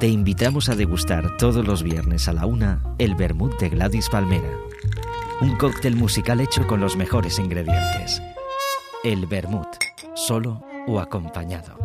Te invitamos a degustar todos los viernes a la una el vermut de Gladys Palmera. Un cóctel musical hecho con los mejores ingredientes. El vermut, solo o acompañado.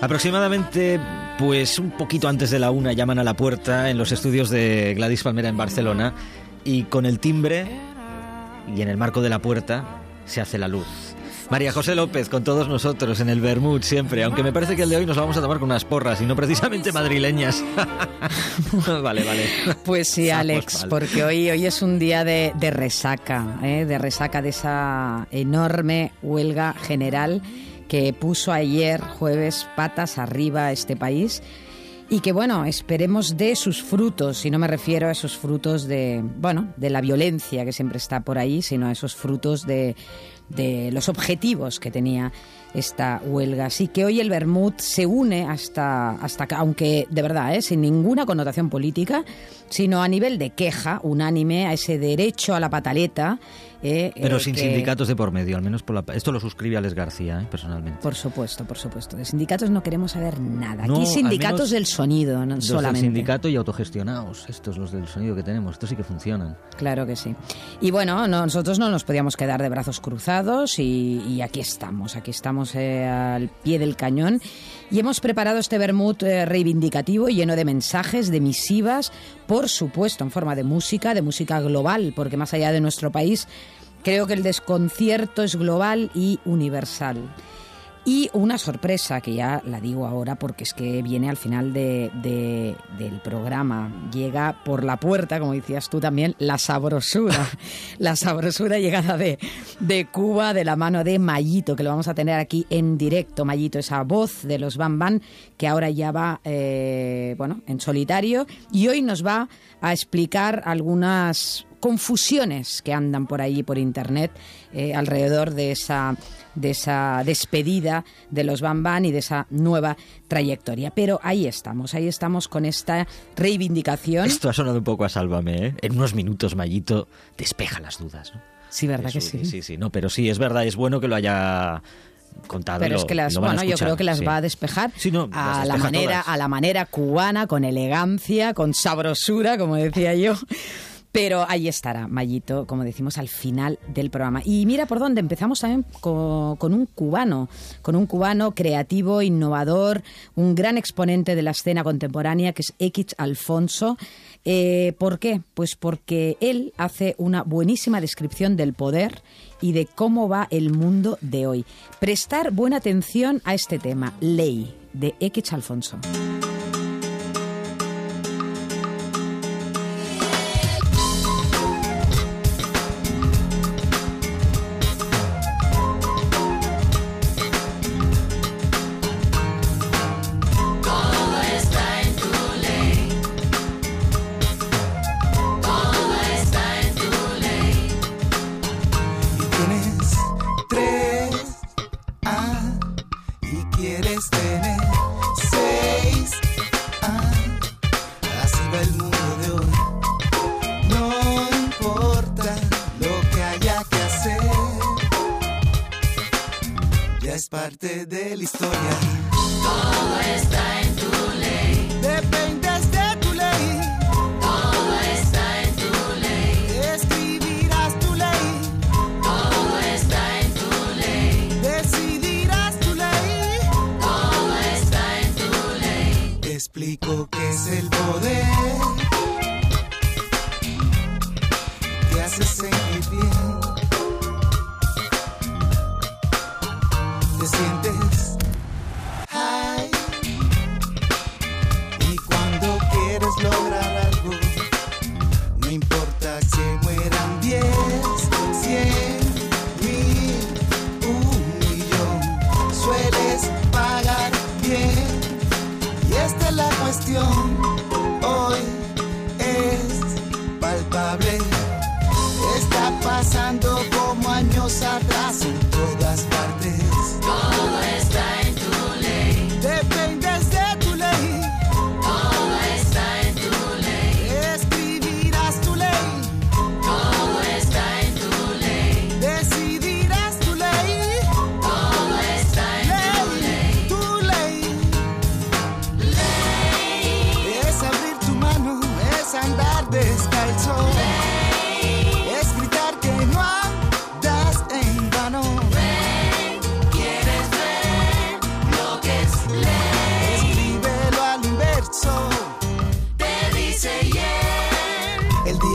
Aproximadamente, pues un poquito antes de la una llaman a la puerta en los estudios de Gladys Palmera en Barcelona y con el timbre y en el marco de la puerta se hace la luz. María José López con todos nosotros en el Bermud siempre, aunque me parece que el de hoy nos vamos a tomar con unas porras y no precisamente madrileñas. vale, vale. Pues sí, Alex, porque hoy, hoy es un día de, de resaca, ¿eh? de resaca de esa enorme huelga general que puso ayer jueves patas arriba este país y que bueno, esperemos de sus frutos, y no me refiero a esos frutos de, bueno, de la violencia que siempre está por ahí, sino a esos frutos de, de los objetivos que tenía esta huelga. Así que hoy el Bermud se une hasta, hasta aunque de verdad, ¿eh? sin ninguna connotación política, sino a nivel de queja unánime a ese derecho a la pataleta eh, Pero eh, sin sindicatos de por medio, al menos por la... Esto lo suscribe Alex García, eh, personalmente. Por supuesto, por supuesto. De sindicatos no queremos saber nada. Aquí sindicatos del sonido, no, solamente. sindicato y autogestionados, estos los del sonido que tenemos. Estos sí que funcionan. Claro que sí. Y bueno, nosotros no nos podíamos quedar de brazos cruzados y, aquí estamos, aquí estamos al pie del cañón. Y hemos preparado este vermut reivindicativo lleno de mensajes, de misivas, por supuesto en forma de música, de música global, porque más allá de nuestro país Creo que el desconcierto es global y universal. Y una sorpresa, que ya la digo ahora porque es que viene al final de, del programa. Llega por la puerta, como decías tú también, la sabrosura. la sabrosura llegada de, de Cuba de la mano de Mayito, que lo vamos a tener aquí en directo. Mayito, esa voz de los Bam Bam, que ahora ya va eh, bueno, en solitario. Y hoy nos va a explicar algunas confusiones que andan por ahí por internet eh, alrededor de esa de esa despedida de los Bam y de esa nueva trayectoria. Pero ahí estamos, ahí estamos con esta reivindicación. Esto ha sonado un poco a Sálvame, ¿eh? En unos minutos Mayito despeja las dudas, ¿no? Sí, verdad que sí. Sí, sí, no, pero sí, es verdad, es bueno que lo haya contado. Pero es que las, bueno, yo creo que las va a despejar a la manera, a la manera cubana, con elegancia, con sabrosura, como decía yo. Pero ahí estará Mayito, como decimos, al final del programa. Y mira por dónde empezamos también con, un cubano, con un cubano creativo, innovador, un gran exponente de la escena contemporánea que es X Alfonso. Eh, ¿Por qué? Pues porque él hace una buenísima descripción del poder y de cómo va el mundo de hoy. Prestar buena atención a este tema, ley, de X Alfonso. dell'istoria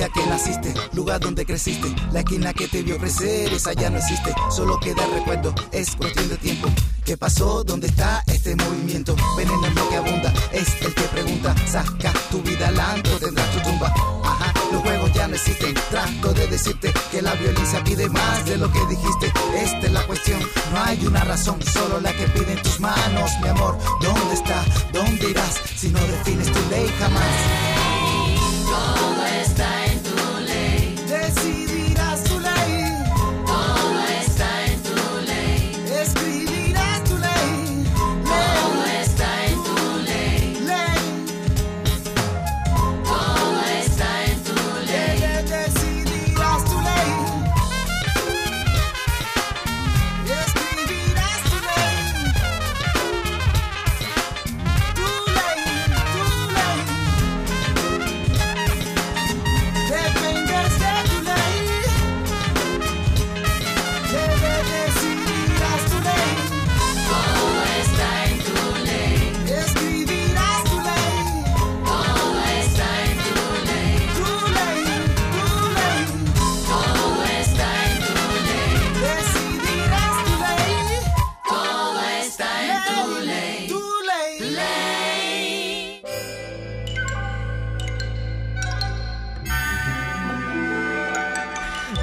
que naciste, lugar donde creciste, la esquina que te vio crecer, esa ya no existe, solo queda recuerdo, es cuestión de tiempo. ¿Qué pasó? ¿Dónde está este movimiento? Veneno es lo que abunda, es el que pregunta, saca tu vida adelante, tendrás tu tumba. Ajá, los juegos ya no existen, trato de decirte que la violencia pide más de lo que dijiste, esta es la cuestión, no hay una razón, solo la que pide en tus manos, mi amor, ¿dónde está? ¿Dónde irás? Si no defines tu ley jamás. Todo está en tu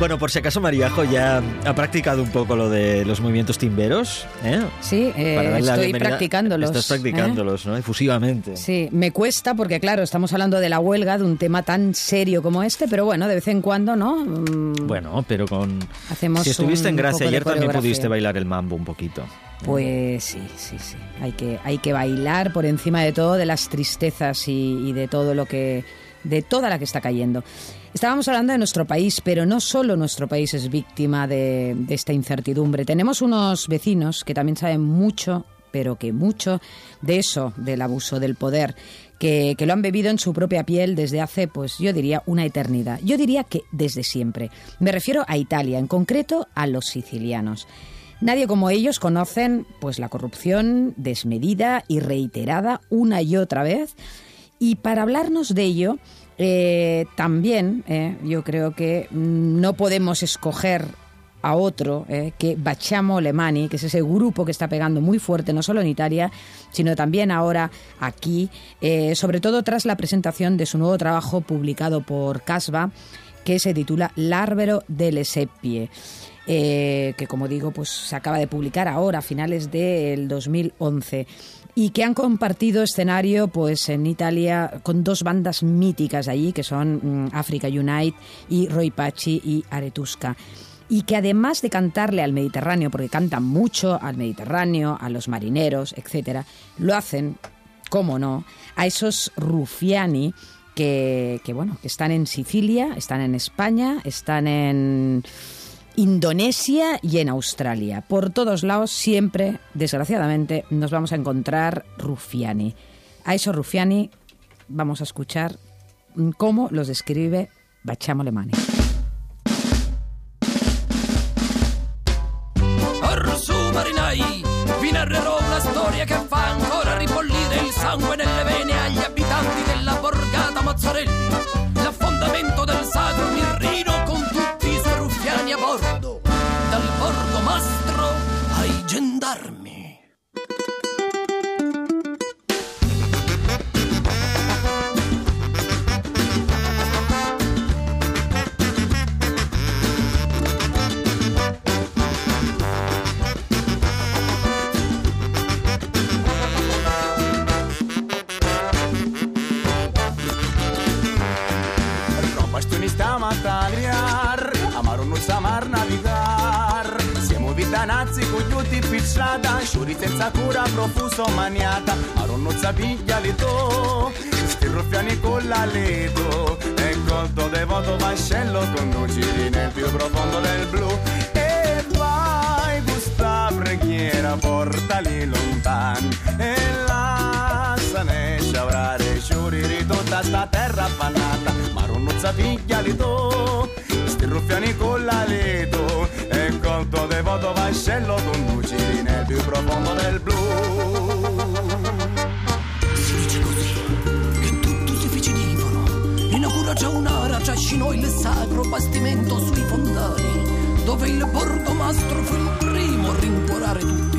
Bueno, por si acaso Mariajo ya ha practicado un poco lo de los movimientos timberos. ¿eh? Sí, eh, estoy practicándolos. Estás ¿eh? practicándolos, ¿no? Efusivamente. Sí, me cuesta porque claro, estamos hablando de la huelga, de un tema tan serio como este, pero bueno, de vez en cuando, ¿no? Mm, Bueno, pero con... Hacemos si estuviste en Gracia ayer también pudiste bailar el mambo un poquito. Pues sí, sí, sí. Hay que, hay que bailar por encima de todo, de las tristezas y, y de todo lo que. De toda la que está cayendo. Estábamos hablando de nuestro país, pero no solo nuestro país es víctima de, esta incertidumbre. Tenemos unos vecinos que también saben mucho, pero que mucho, de eso, del abuso del poder, que, que lo han bebido en su propia piel desde hace, pues yo diría, una eternidad. Yo diría que desde siempre. Me refiero a Italia, en concreto a los sicilianos. Nadie como ellos conocen pues la corrupción desmedida y reiterada una y otra vez. Y para hablarnos de ello, eh, también eh, yo creo que no podemos escoger a otro eh, que Bachamo Lemani, que es ese grupo que está pegando muy fuerte no solo en Italia, sino también ahora aquí, eh, sobre todo tras la presentación de su nuevo trabajo publicado por Casba, que se titula L'Arbero delle Seppie. eh, que como digo, pues se acaba de publicar ahora, a finales del 2011 y que han compartido escenario pues en Italia con dos bandas míticas allí que son mm, Africa Unite y Roy Pachi y Aretusca. Y que además de cantarle al Mediterráneo porque cantan mucho al Mediterráneo a los marineros etcétera lo hacen cómo no a esos rufiani que, que bueno que están en Sicilia están en España están en Indonesia y en Australia. Por todos lados, siempre, desgraciadamente, nos vamos a encontrar rufiani. A esos rufiani vamos a escuchar cómo los describe Bachamo Lemani. Sangue nelle vene agli abitanti della borgata. Devoto vascello Conducili nel più profondo del blu Si dice così che tutto si fece divono. Inaugurazione c'è un'ara trascinò il sacro bastimento sui fondali, dove il borgomastro fu il primo a rincuorare tutti,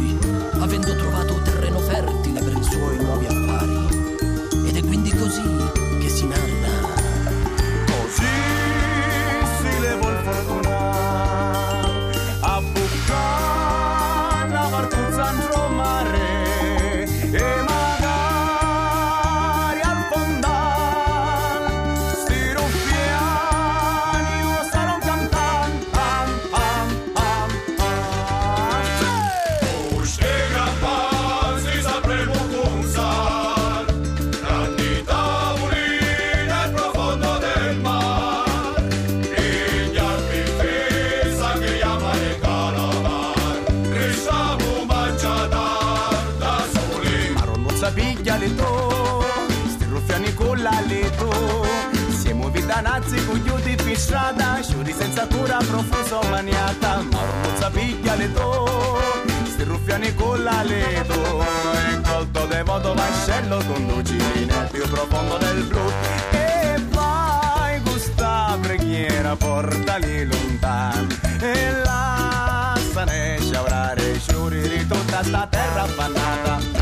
con leto Siamo vitanazzi cogliuti in strada Sciuri senza cura profuso maniata. Ma non sapiglia le to Sti ruffiani con la leto E colto devoto vascello Conduci nel più profondo del blu. E vai gusta preghiera Portali lontan E là se ne sciaurare Sciuri di tutta sta terra affannata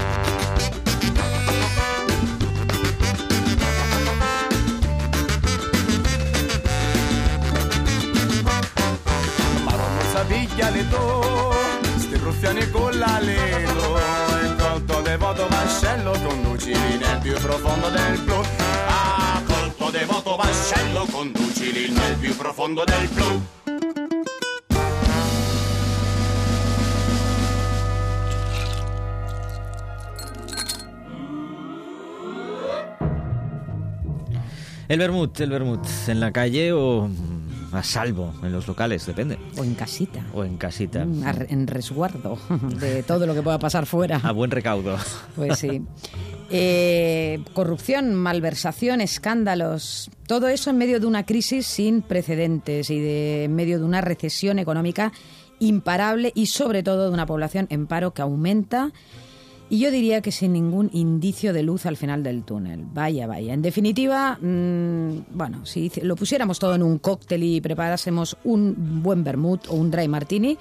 sapiglia le to sti ruffiani con la leto e colto devoto vascello conducili nel più profondo del blu ah colpo devoto vascello conducili nel più profondo del blu El vermut, el vermut, en la calle o a salvo en los locales, depende. O en casita. O en casita. Mm, a En resguardo de todo lo que pueda pasar fuera. A buen recaudo. Pues sí. Eh, corrupción, malversación, escándalos, todo eso en medio de una crisis sin precedentes y de, en medio de una recesión económica imparable y sobre todo de una población en paro que aumenta y yo diría que sin ningún indicio de luz al final del túnel. Vaya, vaya. En definitiva, mm, bueno, si lo pusiéramos todo en un cóctel y preparásemos un buen vermut o un dry martini,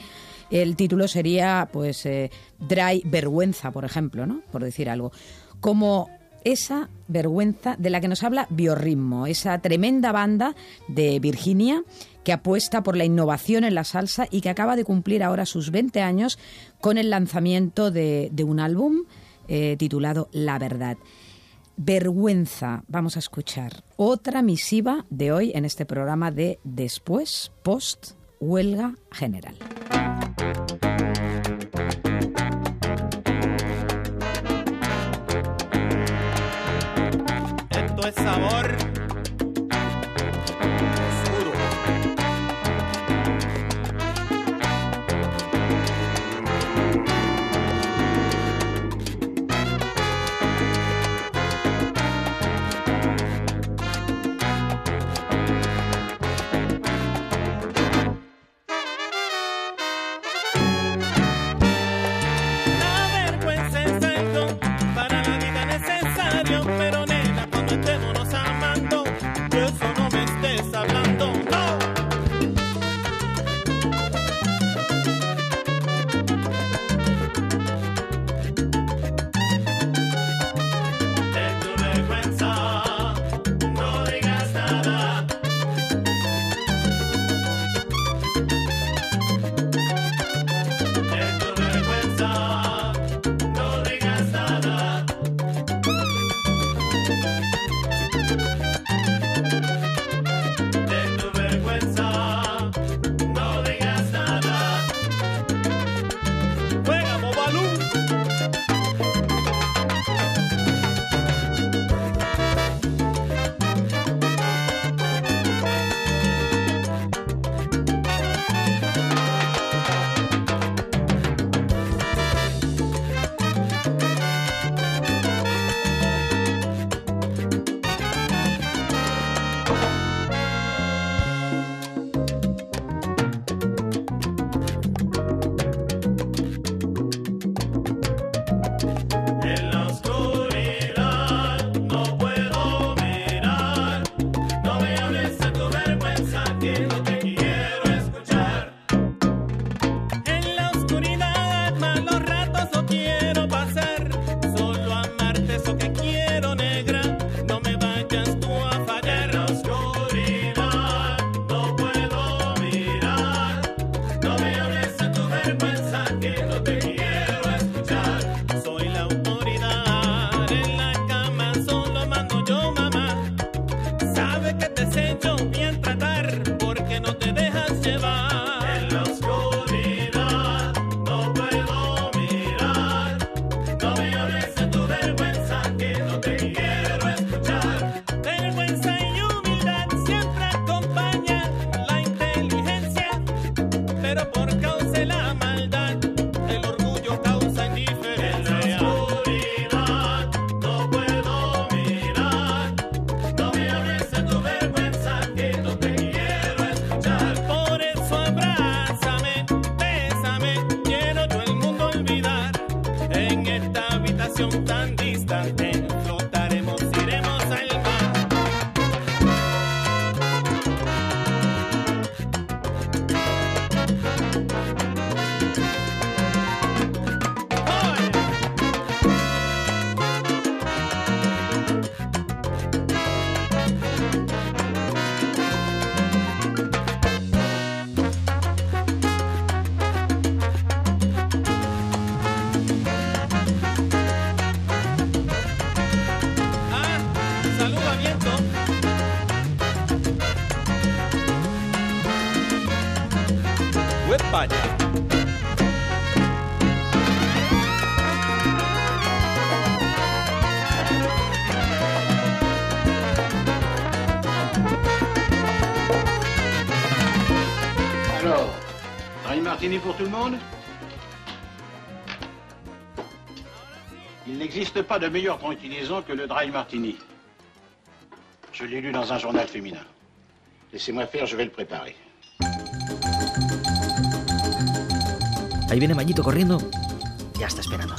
el título sería, pues, eh, Dry Vergüenza, por ejemplo, ¿no? Por decir algo. Como esa vergüenza de la que nos habla Biorritmo, esa tremenda banda de Virginia que apuesta por la innovación en la salsa y que acaba de cumplir ahora sus 20 años con el lanzamiento de, un álbum eh, titulado La Verdad. Vergüenza, vamos a escuchar otra misiva de hoy en este programa de Después, Post, Huelga General. Es sabor pas de meilleure tranquillisant que le dry martini. Je l'ai lu dans un journal féminin. Laissez-moi faire, je vais le préparer. Ahí viene Mayito corriendo. Ya está esperando.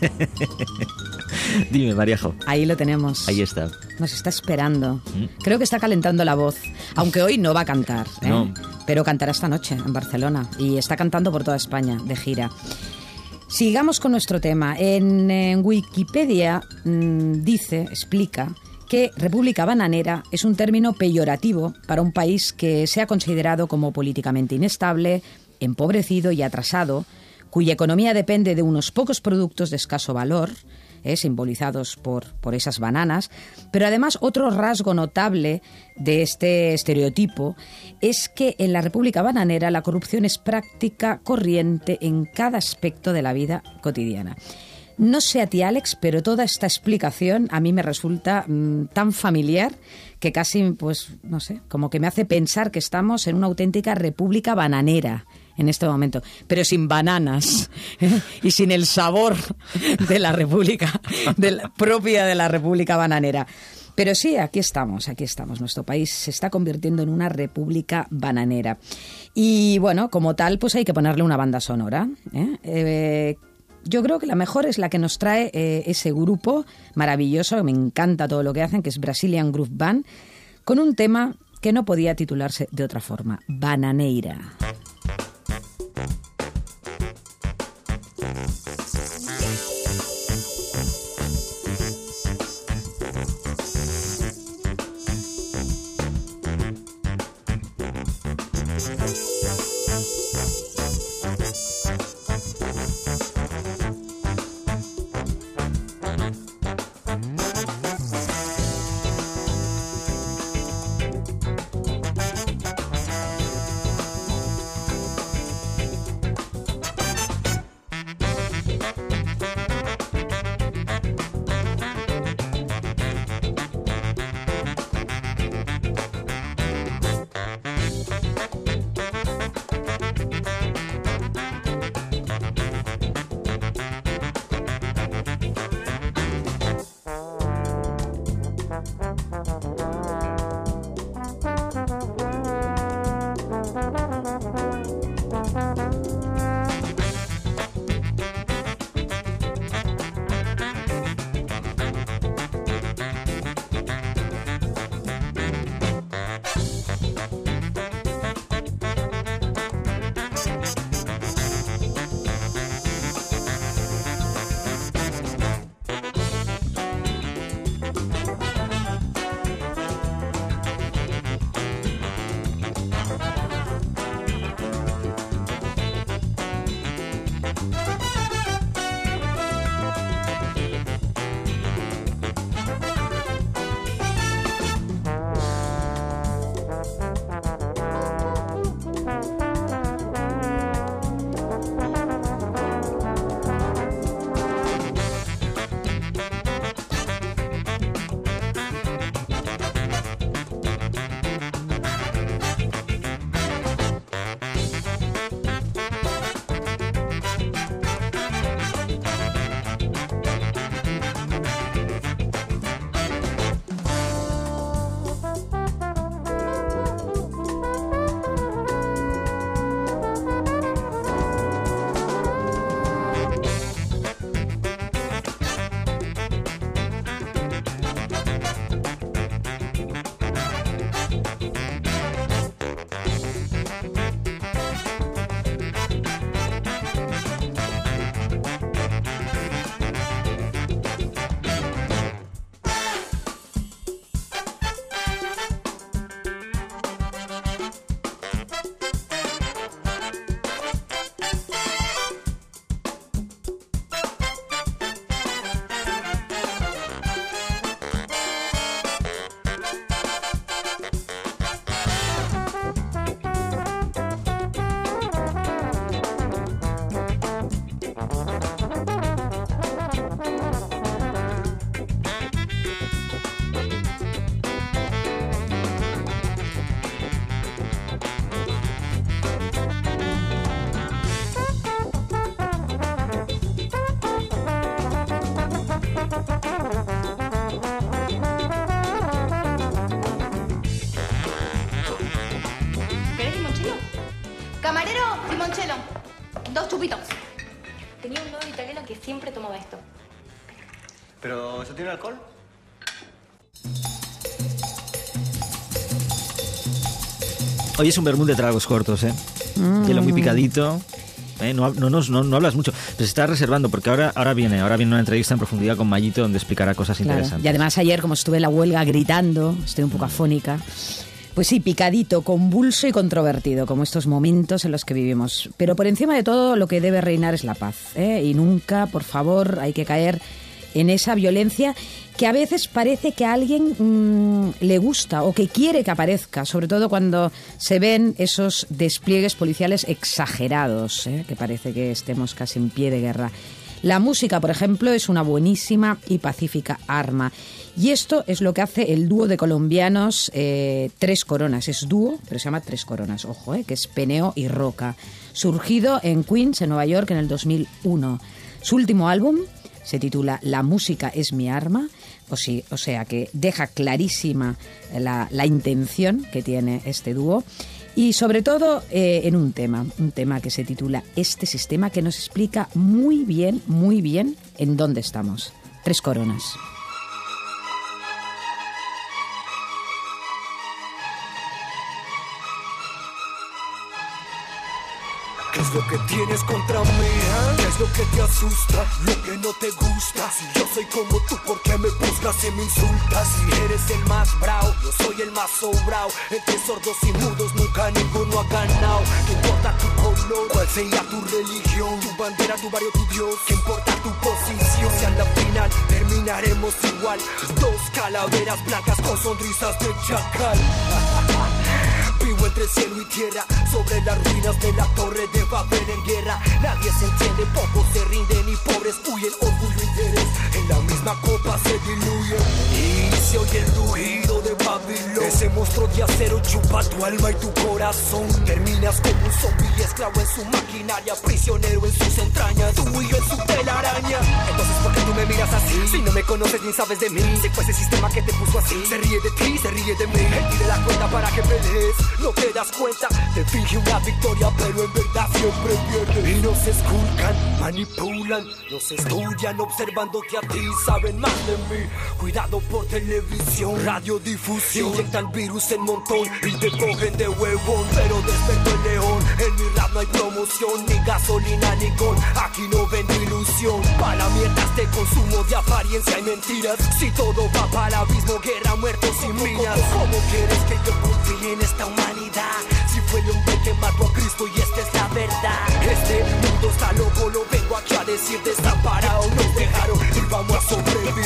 Dime, Mariajo. Ahí lo tenemos. Ahí está. Nos está esperando. ¿Mm? Creo que está calentando la voz. Aunque hoy no va a cantar. ¿eh? No. Pero cantará esta noche en Barcelona. Y está cantando por toda España, de gira. Sigamos con nuestro tema. En, Wikipedia mm, dice, explica, que República Bananera es un término peyorativo para un país que se ha considerado como políticamente inestable, empobrecido y atrasado, cuya economía depende de unos pocos productos de escaso valor, eh, simbolizados por, por esas bananas. Pero además otro rasgo notable de este estereotipo es que en la República Bananera la corrupción es práctica corriente en cada aspecto de la vida cotidiana. No sé a ti, Alex, pero toda esta explicación a mí me resulta mm, tan familiar que casi, pues, no sé, como que me hace pensar que estamos en una auténtica república bananera en este momento, pero sin bananas ¿eh? y sin el sabor de la república, de la- propia de la república bananera. Pero sí, aquí estamos, aquí estamos. Nuestro país se está convirtiendo en una república bananera. Y bueno, como tal, pues hay que ponerle una banda sonora. ¿eh? Eh, yo creo que la mejor es la que nos trae ese grupo maravilloso, me encanta todo lo que hacen, que es Brazilian Groove Band, con un tema que no podía titularse de otra forma, Bananeira. Yeah. Hoy es un vermut de tragos cortos, ¿eh? Hielo muy picadito. ¿eh? No, no, no- no hablas mucho. Pero se está reservando porque ahora, ahora viene ahora viene una entrevista en profundidad con Mayito donde explicará cosas Claro. interesantes. Y además ayer, como estuve en la huelga gritando, estoy un poco afónica, pues sí, picadito, convulso y controvertido, como estos momentos en los que vivimos. Pero por encima de todo, lo que debe reinar es la paz. ¿eh? Y nunca, por favor, hay que caer en esa violencia que a veces parece que a alguien mm, le gusta o que quiere que aparezca, sobre todo cuando se ven esos despliegues policiales exagerados, ¿eh? que parece que estemos casi en pie de guerra. La música, por ejemplo, es una buenísima y pacífica arma. Y esto es lo que hace el dúo de colombianos eh, Tres Coronas. Es dúo, pero se llama Tres Coronas, ojo, eh, que es Peneo y Roca. Surgido en Queens, en Nueva York, en el 2001. Su último álbum se titula La música es mi arma, o, sí, o sea que deja clarísima la, la intención que tiene este dúo. Y sobre todo eh, en un tema, un tema que se titula Este sistema que nos explica muy bien, muy bien en dónde estamos. Tres coronas. ¿Qué es lo que tienes contra mí? eh? ¿Qué es lo que te asusta? Lo que no te gusta. Si yo soy como tú, ¿por qué me buscas y me insultas? Si eres el más bravo, yo soy el más sobrao. Entre sordos y mudos nunca ninguno ha ganado. ¿Qué importa tu color? ¿Cuál sea tu religión? Tu bandera, tu barrio, tu Dios. ¿Qué importa tu posición? Si a la final terminaremos igual. Dos calaveras blancas con sonrisas de chacal. Entre cielo y tierra, sobre las ruinas de la torre de Babel en guerra. Nadie se entiende, pocos se rinden y pobres huyen. Orgullo e interés en la misma copa se diluyen. Y se oye el ruido de Ese monstruo de acero chupa tu alma y tu corazón. Terminas como un zombie esclavo en su maquinaria, prisionero en sus entrañas, tú y yo en su telaraña. Entonces, ¿por qué tú me miras así? Si no me conoces ni sabes de mí, se fue ese sistema que te puso así. Se ríe de ti, se ríe de mí. Él pide la cuenta para que pelees, no te das cuenta. Te finge una victoria, pero en verdad siempre pierde. Y nos esculcan, manipulan, nos estudian observándote a ti, saben más de mí. Cuidado por televisión, radiodifusión. Inyectan virus en montón y te cogen de huevón. Pero despertó el león, en mi rap no hay promoción, ni gasolina ni gol. Aquí no vendo ilusión. Para la mierda este consumo de apariencia y mentiras. Si todo va para abismo, guerra, muertos y minas. ¿Cómo quieres que yo confíe en esta humanidad? Fue el hombre que mató a Cristo y esta es la verdad. Este mundo está loco, lo vengo aquí a decir desamparado. Nos dejaron y vamos a sobrevivir.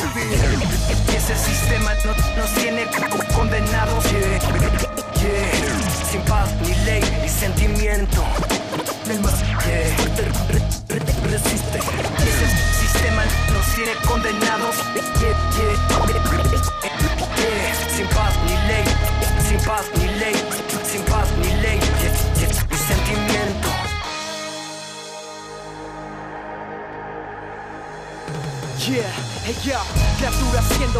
Ese sistema no, nos tiene co- condenados. Yeah, yeah. Sin paz, ni ley, ni sentimiento. Yeah. Ella, criaturas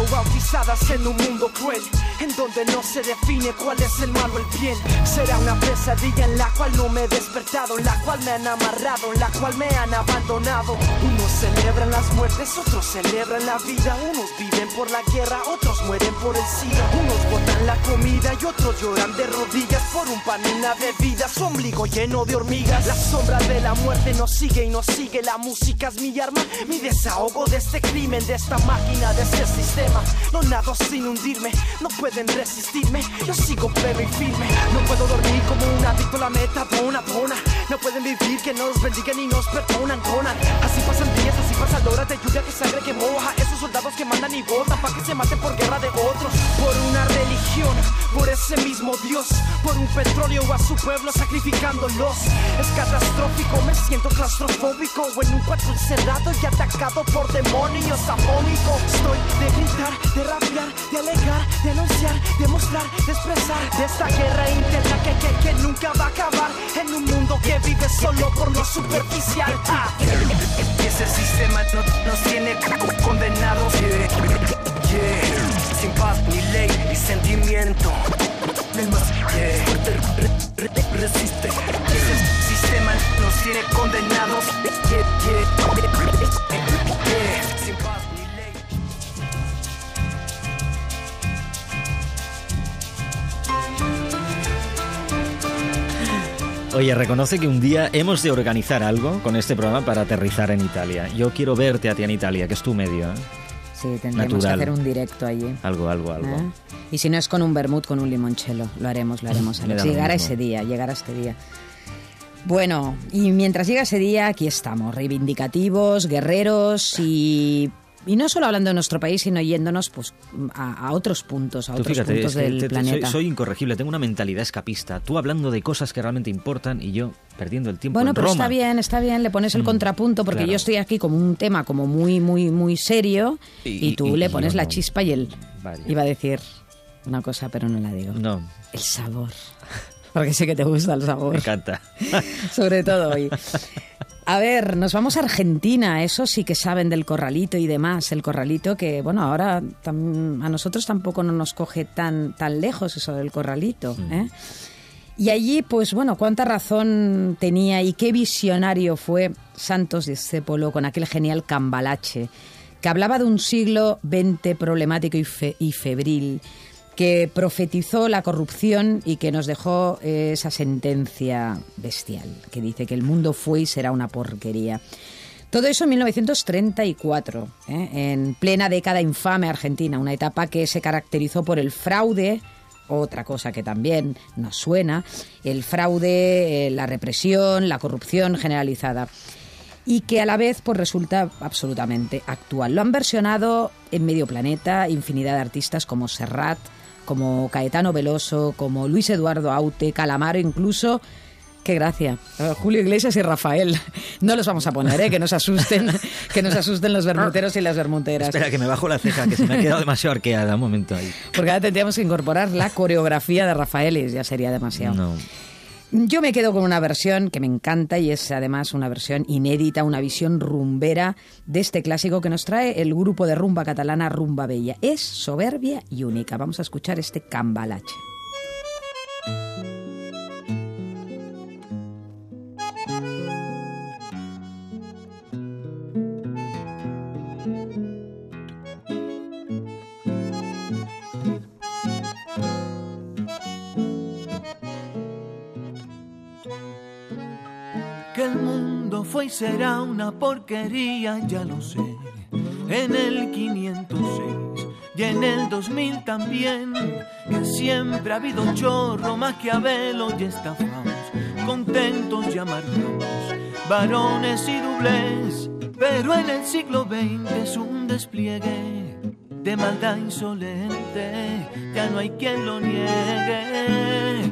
bautizadas en un mundo cruel, en donde no se define cuál es el malo o el bien. Será una pesadilla en la cual no me he despertado, en la cual me han amarrado, en la cual me han abandonado. Unos celebran las muertes, otros celebran la vida. Unos viven por la guerra, otros mueren por el SIDA. Unos botan la comida y otros lloran de rodillas por un pan y una bebida. Su lleno de hormigas. La sombra de la muerte nos sigue y nos sigue. La música es mi arma, mi desahogo de este crimen, de esta máquina, de este sistema. No nado sin hundirme, no pueden resistirme. Yo sigo pleno y firme. No puedo dormir como un adicto a la metadona, dona. No pueden vivir que nos bendigan y nos perdonan, donan. Así pasan días, así pasan horas de lluvia que sangre que moja. Esos soldados que mandan y votan para que se maten por guerra de otros. Por una religión, por ese mismo Dios. Por un petróleo a su pueblo sacrificándolos. Es catastrófico, me siento claustrofóbico. En un cuarto encerrado y atacado por demonios afónico. Estoy de de rabiar, de alegar, de anunciar, de mostrar, de expresar. De esta guerra interna que, que, nunca va a acabar. En un mundo que vive solo por lo superficial. Ah. Ese sistema no, nos tiene co- condenados. Yeah, yeah. Sin paz, ni ley, ni sentimiento. El más yeah. fuerte re- re-. Ese sistema nos tiene condenados. Oye, reconoce que un día hemos de organizar algo con este programa para aterrizar en Italia. Yo quiero verte a ti en Italia, que es tu medio. ¿eh? Sí, tendremos Natural. que hacer un directo allí. Algo, algo, algo. ¿eh? Y si no es con un vermut, con un limonchelo. Lo haremos, lo haremos. Alex. Llegará mismo. ese día, llegará este día. Bueno, y mientras llega ese día, aquí estamos, reivindicativos, guerreros y, y no solo hablando de nuestro país, sino yéndonos pues, a, a otros puntos, a Tú otros fíjate, puntos es que del te- te- planeta. soy, soy incorregible, tengo una mentalidad escapista. Tú hablando de cosas que realmente importan y yo perdiendo el tiempo Bueno, en pero Roma. está bien, está bien, le pones el Mm, contrapunto porque claro. yo estoy aquí como un tema como muy, muy, muy serio y, Y- tú y- le y pones yo la no. chispa y él iba a decir una cosa, pero no la digo. No, El sabor. Porque sé que te gusta el sabor. me encanta. sobre todo hoy. A ver, nos vamos a Argentina, eso sí que saben del corralito y demás. El corralito que, bueno, ahora tam- a nosotros tampoco no nos coge tan, tan lejos eso del corralito. ¿eh? Y allí, pues bueno, cuánta razón tenía y qué visionario fue Santos Discépolo con aquel genial cambalache, que hablaba de un siglo XX problemático y, fe- y febril, que profetizó la corrupción y que nos dejó eh, esa sentencia bestial, que dice que el mundo fue y será una porquería. Todo eso en 1934, ¿eh? en plena década infame argentina, una etapa que se caracterizó por el fraude, otra cosa que también nos suena, el fraude, eh, la represión, la corrupción generalizada y que a la vez pues resulta absolutamente actual. Lo han versionado en medio planeta infinidad de artistas como Serrat, como Caetano Veloso, como Luis Eduardo Aute, Calamaro incluso. Qué gracia. Eh, Julio Iglesias y Rafael. No los vamos a poner, ¿eh? que nos asusten, que nos asusten los bermuteros y las bermuteras. Espera, que me bajo la ceja, que se me ha quedado demasiado arqueada. Un momento ahí. Porque ahora tendríamos que incorporar la coreografía de Rafael y ya sería demasiado. No. Yo me quedo con una versión que me encanta y es además una versión inédita, una visión rumbera de este clásico que nos trae el grupo de rumba catalana Rumba Bella. Es soberbia y única. Vamos a escuchar este cambalache. Y será una porquería, ya lo sé. En el 506 y en el 2000 también. Que siempre ha habido chorro, maquiavelo y estafados. Contentos y amargados, varones y dobles. Pero en el siglo XX es un despliegue de maldad insolente, ya no hay quien lo niegue.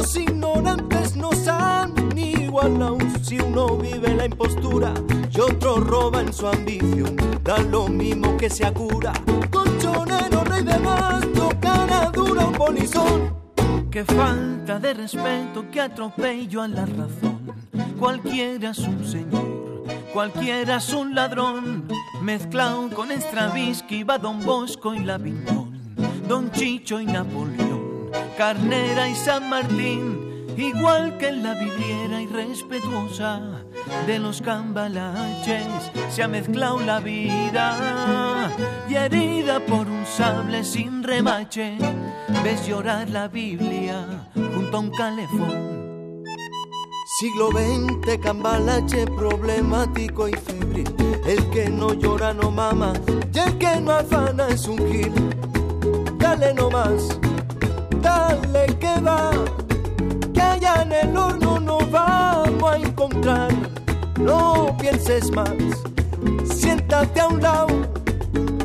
Los ignorantes nos han igualado. Si uno vive la impostura y otro roba en su ambición, da lo mismo que se cura. Colchonero, rey de gasto, cara dura, un polizón. Qué falta de respeto, que atropello a la razón. Cualquiera es un señor, cualquiera es un ladrón. Mezclado con Stravinsky, va Don Bosco y la Viñón. Don Chicho y Napoleón, Carnera y San Martín. Igual que en la vidriera irrespetuosa de los cambalaches se ha mezclado la vida y herida por un sable sin remache ves llorar la Biblia junto a un calefón. Siglo XX, cambalache problemático y febril. El que no llora no mama, y el que no afana es un gil. Dale nomás, dale que va, que allá en el horno no vamos a encontrar. No pienses más, siéntate a un lado,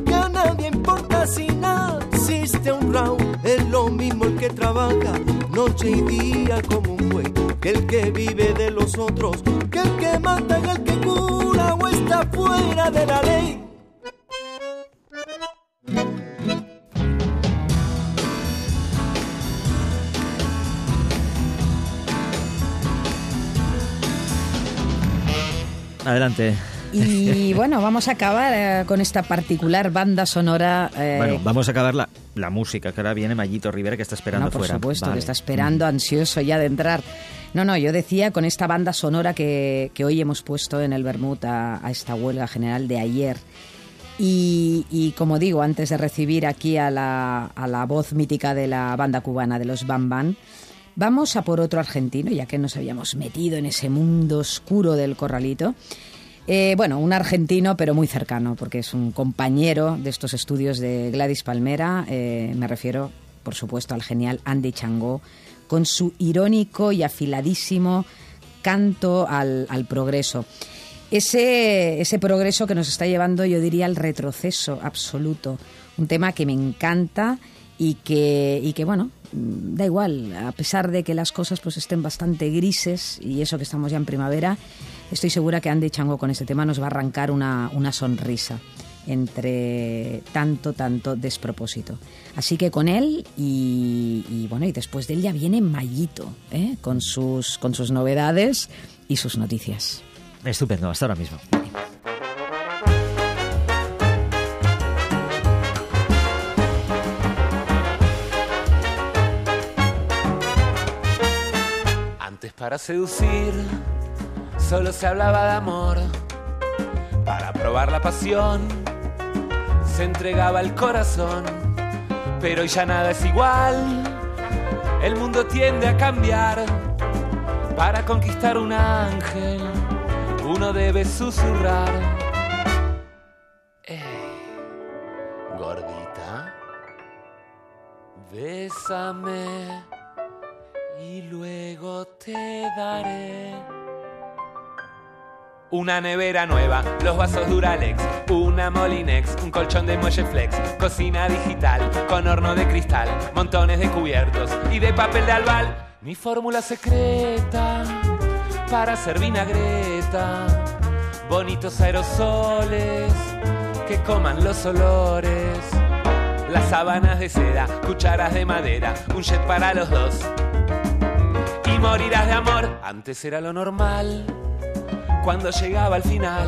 que a nadie importa si naciste honrado. Es lo mismo el que trabaja noche y día como un buey, que el que vive de los otros, que el que mata y el que cura o está fuera de la ley. Adelante. Y bueno, vamos a acabar eh, con esta particular banda sonora. eh, Bueno, vamos a acabar la, la música, que ahora viene Mayito Rivera que está esperando no, por fuera. supuesto, Vale. que está esperando, ansioso ya de entrar. No, no, yo decía con esta banda sonora que, que hoy hemos puesto en el Bermud a, a esta huelga general de ayer. Y, y como digo, antes de recibir aquí a la, a la voz mítica de la banda cubana de los Bam Bam, vamos a por otro argentino, ya que nos habíamos metido en ese mundo oscuro del corralito. Eh, bueno, un argentino, pero muy cercano, porque es un compañero de estos estudios de Gladys Palmera. eh, me refiero, por supuesto, al genial Andy Changó, con su irónico y afiladísimo canto al, progreso. Ese progreso que nos está llevando, yo diría, al retroceso absoluto. Un tema que me encanta y que, y que bueno, da igual, a pesar de que las cosas pues estén bastante grises y eso que estamos ya en primavera, estoy segura que Andy Chango con este tema nos va a arrancar una, una sonrisa entre tanto, tanto despropósito. Así que con él y, y, bueno, y después de él ya viene Mayito, ¿eh? con, sus, con sus novedades y sus noticias. Estupendo, hasta ahora mismo. Para seducir solo se hablaba de amor. Para probar la pasión se entregaba el corazón. Pero hoy ya nada es igual. El mundo tiende a cambiar. Para conquistar un ángel uno debe susurrar. Ey, gordita, bésame y luego te daré una nevera nueva, los vasos Duralex, una Molinex, un colchón de muelle flex, cocina digital con horno de cristal, montones de cubiertos y de papel de albal. Mi fórmula secreta para hacer vinagreta, bonitos aerosoles que coman los olores. Las sábanas de seda, cucharas de madera, un jet para los dos y morirás de amor. Antes era lo normal, cuando llegaba al final,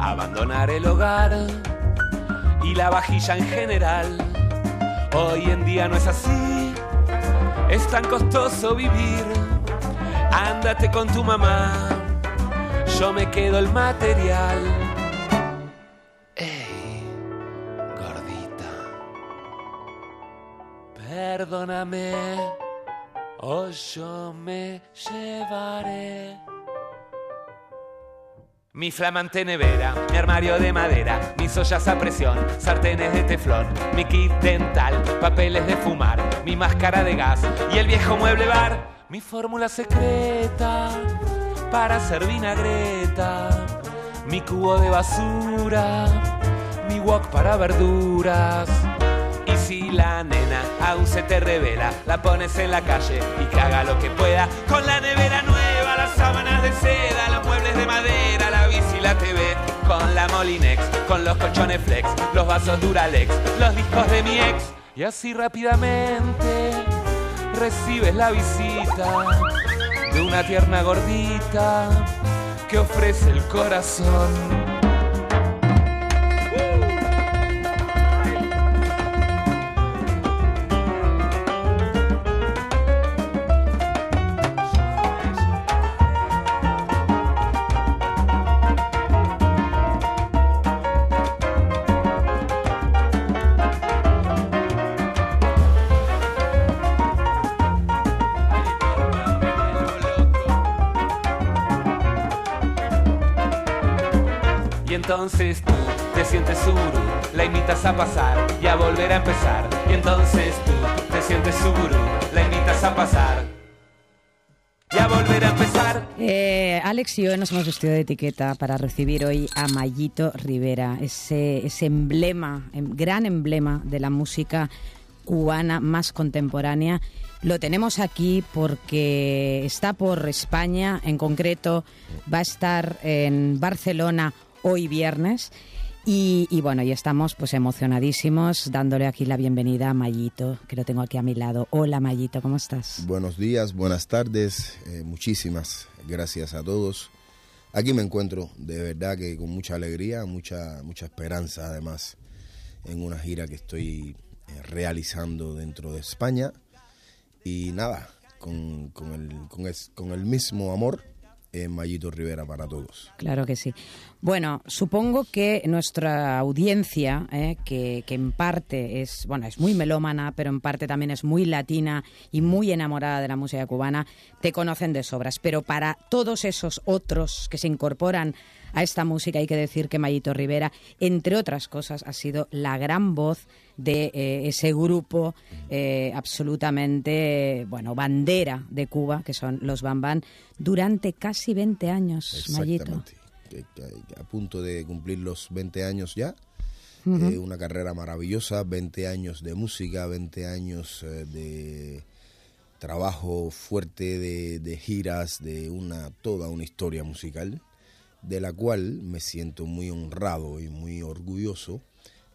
abandonar el hogar y la vajilla en general. Hoy en día no es así, es tan costoso vivir. Ándate con tu mamá, yo me quedo el material. Ey, gordita, perdóname o yo me llevaré. Mi flamante nevera, mi armario de madera, mis ollas a presión, sartenes de teflón, mi kit dental, papeles de fumar, mi máscara de gas y el viejo mueble bar, mi fórmula secreta para hacer vinagreta, mi cubo de basura, mi wok para verduras. Si la nena aún se te revela, la pones en la calle y que haga lo que pueda. Con la nevera nueva, las sábanas de seda, los muebles de madera, la bici, la TV. Con la Molinex, con los colchones flex, los vasos Duralex, los discos de mi ex. Y así rápidamente recibes la visita de una tierna gordita que ofrece el corazón. Entonces tú te sientes suru, la invitas a pasar y a volver a empezar. Y entonces tú te sientes suru, la invitas a pasar y a volver a empezar. Eh, Alex y yo nos hemos vestido de etiqueta para recibir hoy a Mayito Rivera, ese, ese emblema, em- gran emblema de la música cubana más contemporánea. Lo tenemos aquí porque está por España, en concreto va a estar en Barcelona hoy viernes. Y, y bueno, ya estamos pues emocionadísimos dándole aquí la bienvenida a Mayito, que lo tengo aquí a mi lado. Hola Mayito, ¿cómo estás? Buenos días, buenas tardes, eh, muchísimas gracias a todos aquí me encuentro de verdad que con mucha alegría, mucha, mucha esperanza además en una gira que estoy eh, realizando dentro de España. Y nada, con, con el, con, es- con el mismo amor en Mayito Rivera para todos. Claro que sí. Bueno, supongo que nuestra audiencia, eh, que, que en parte es, bueno, es muy melómana, pero en parte también es muy latina y muy enamorada de la música cubana, te conocen de sobras. Pero para todos esos otros que se incorporan a esta música, hay que decir que Mayito Rivera, entre otras cosas, ha sido la gran voz de eh, ese grupo eh, absolutamente, bueno, bandera de Cuba, que son los Bambán, durante casi 20 años, Mayito. A punto de cumplir los 20 años ya. Eh, una carrera maravillosa, 20 años de música, 20 años de trabajo fuerte, de, de giras, de una toda una historia musical, de la cual me siento muy honrado y muy orgulloso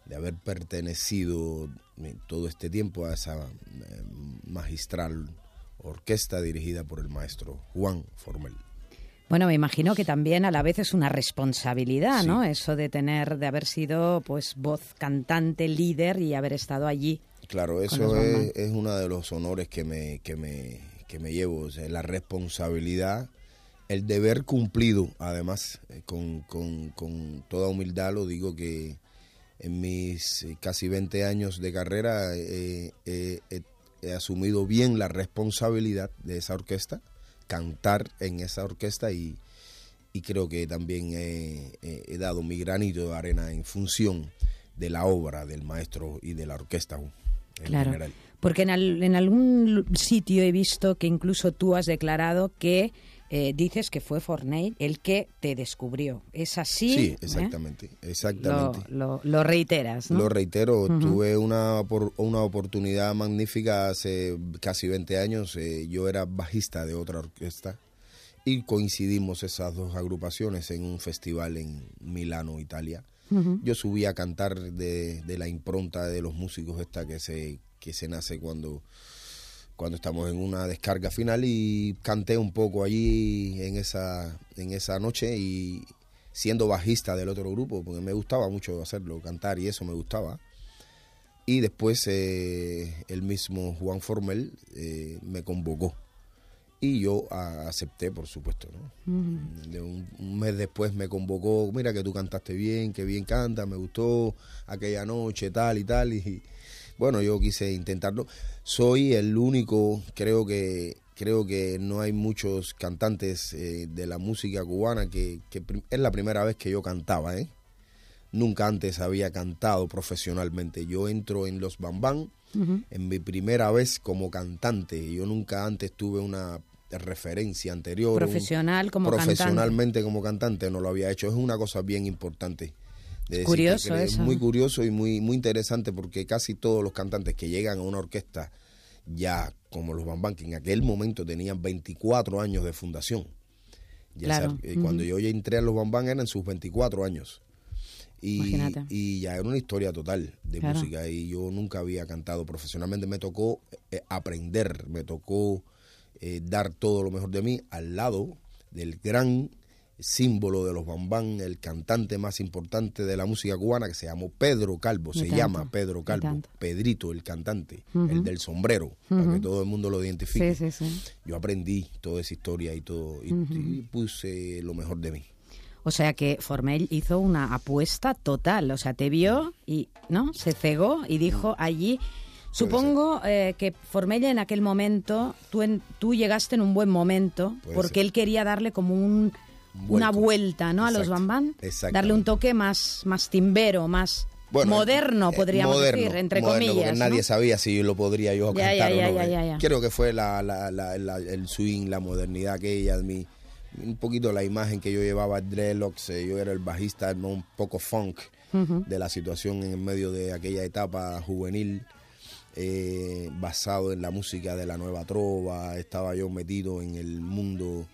de haber pertenecido eh, todo este tiempo a esa eh, magistral orquesta dirigida por el maestro Juan Formel. Bueno, me imagino que también a la vez es una responsabilidad, ¿no? Eso de tener, de haber sido, pues, voz cantante, líder y haber estado allí. Claro, eso es, es uno de los honores que me, que me, que me llevo, o sea, la responsabilidad, el deber cumplido, además, eh, con, con- con toda humildad lo digo que en mis eh, casi 20 años de carrera eh, eh, he- he asumido bien la responsabilidad de esa orquesta, cantar en esa orquesta y, y creo que también he, he- dado mi granito de arena en función de la obra del maestro y de la orquesta en Claro. general. Porque en, al- en algún sitio he visto que incluso tú has declarado que eh, dices que fue Forney el que te descubrió. ¿Es así? Sí, ¿Eh? exactamente, Lo, exactamente. lo- lo reiteras, ¿no? Lo reitero, tuve una, por- una oportunidad magnífica hace casi 20 años. eh, yo era bajista de otra orquesta y coincidimos esas dos agrupaciones en un festival en Milano, Italia. Yo subí a cantar de, de la impronta de los músicos esta que se, que se nace cuando, cuando estamos en una descarga final y canté un poco allí en esa, en esa noche y siendo bajista del otro grupo, porque me gustaba mucho hacerlo, cantar y eso me gustaba. Y después eh, el mismo Juan Formel eh, me convocó y yo a- acepté, por supuesto. ¿no? De un, un mes después me convocó, mira que tú cantaste bien, que bien cantas, me gustó aquella noche, tal y tal. Y bueno, yo quise intentarlo. Soy el único, creo que creo que no hay muchos cantantes eh, de la música cubana que, es la primera vez que yo cantaba, ¿eh? Nunca antes había cantado profesionalmente. Yo entro en los Bambán en mi primera vez como cantante. Yo nunca antes tuve una referencia anterior. Profesional como Profesionalmente como cantante no lo había hecho. Es una cosa bien importante. De Curioso eso. Es muy curioso y muy, muy interesante porque casi todos los cantantes que llegan a una orquesta ya como los Bambán, que en aquel momento tenían 24 años de fundación. Ya Claro. sea, eh, Cuando yo ya entré a los Bambán eran sus 24 años. Y, Imagínate. y ya era una historia total de Claro. música y yo nunca había cantado profesionalmente. Me tocó eh, aprender, me tocó eh, dar todo lo mejor de mí al lado del gran símbolo de los bambán, el cantante más importante de la música cubana que se llamó Pedro Calvo, Me se llama Pedro Calvo. Pedrito el cantante, el del sombrero, para que todo el mundo lo identifique. Sí, sí, sí. Yo aprendí toda esa historia y todo y, puse lo mejor de mí. O sea que Formel hizo una apuesta total. O sea, te vio y no se cegó y dijo allí. Supongo eh, que Formella en aquel momento, tú, en- tú llegaste en un buen momento, Puede porque ser. él quería darle como un, una vuelta ¿no? a los Bambán. Darle un toque más, más timbero, más Bueno, moderno, eh, podríamos moderno, decir, entre moderno, comillas. Porque ¿no? nadie sabía si lo podría yo Ya, cantar ya, o ya, no. ya, eh. Creo que fue la, la- la- la- el swing, la modernidad aquella, mi, un poquito la imagen que yo llevaba, dreadlocks, eh, yo era el bajista, ¿no? un poco funk de la situación en medio de aquella etapa juvenil, eh, basado en la música de la nueva trova, estaba yo metido en el mundo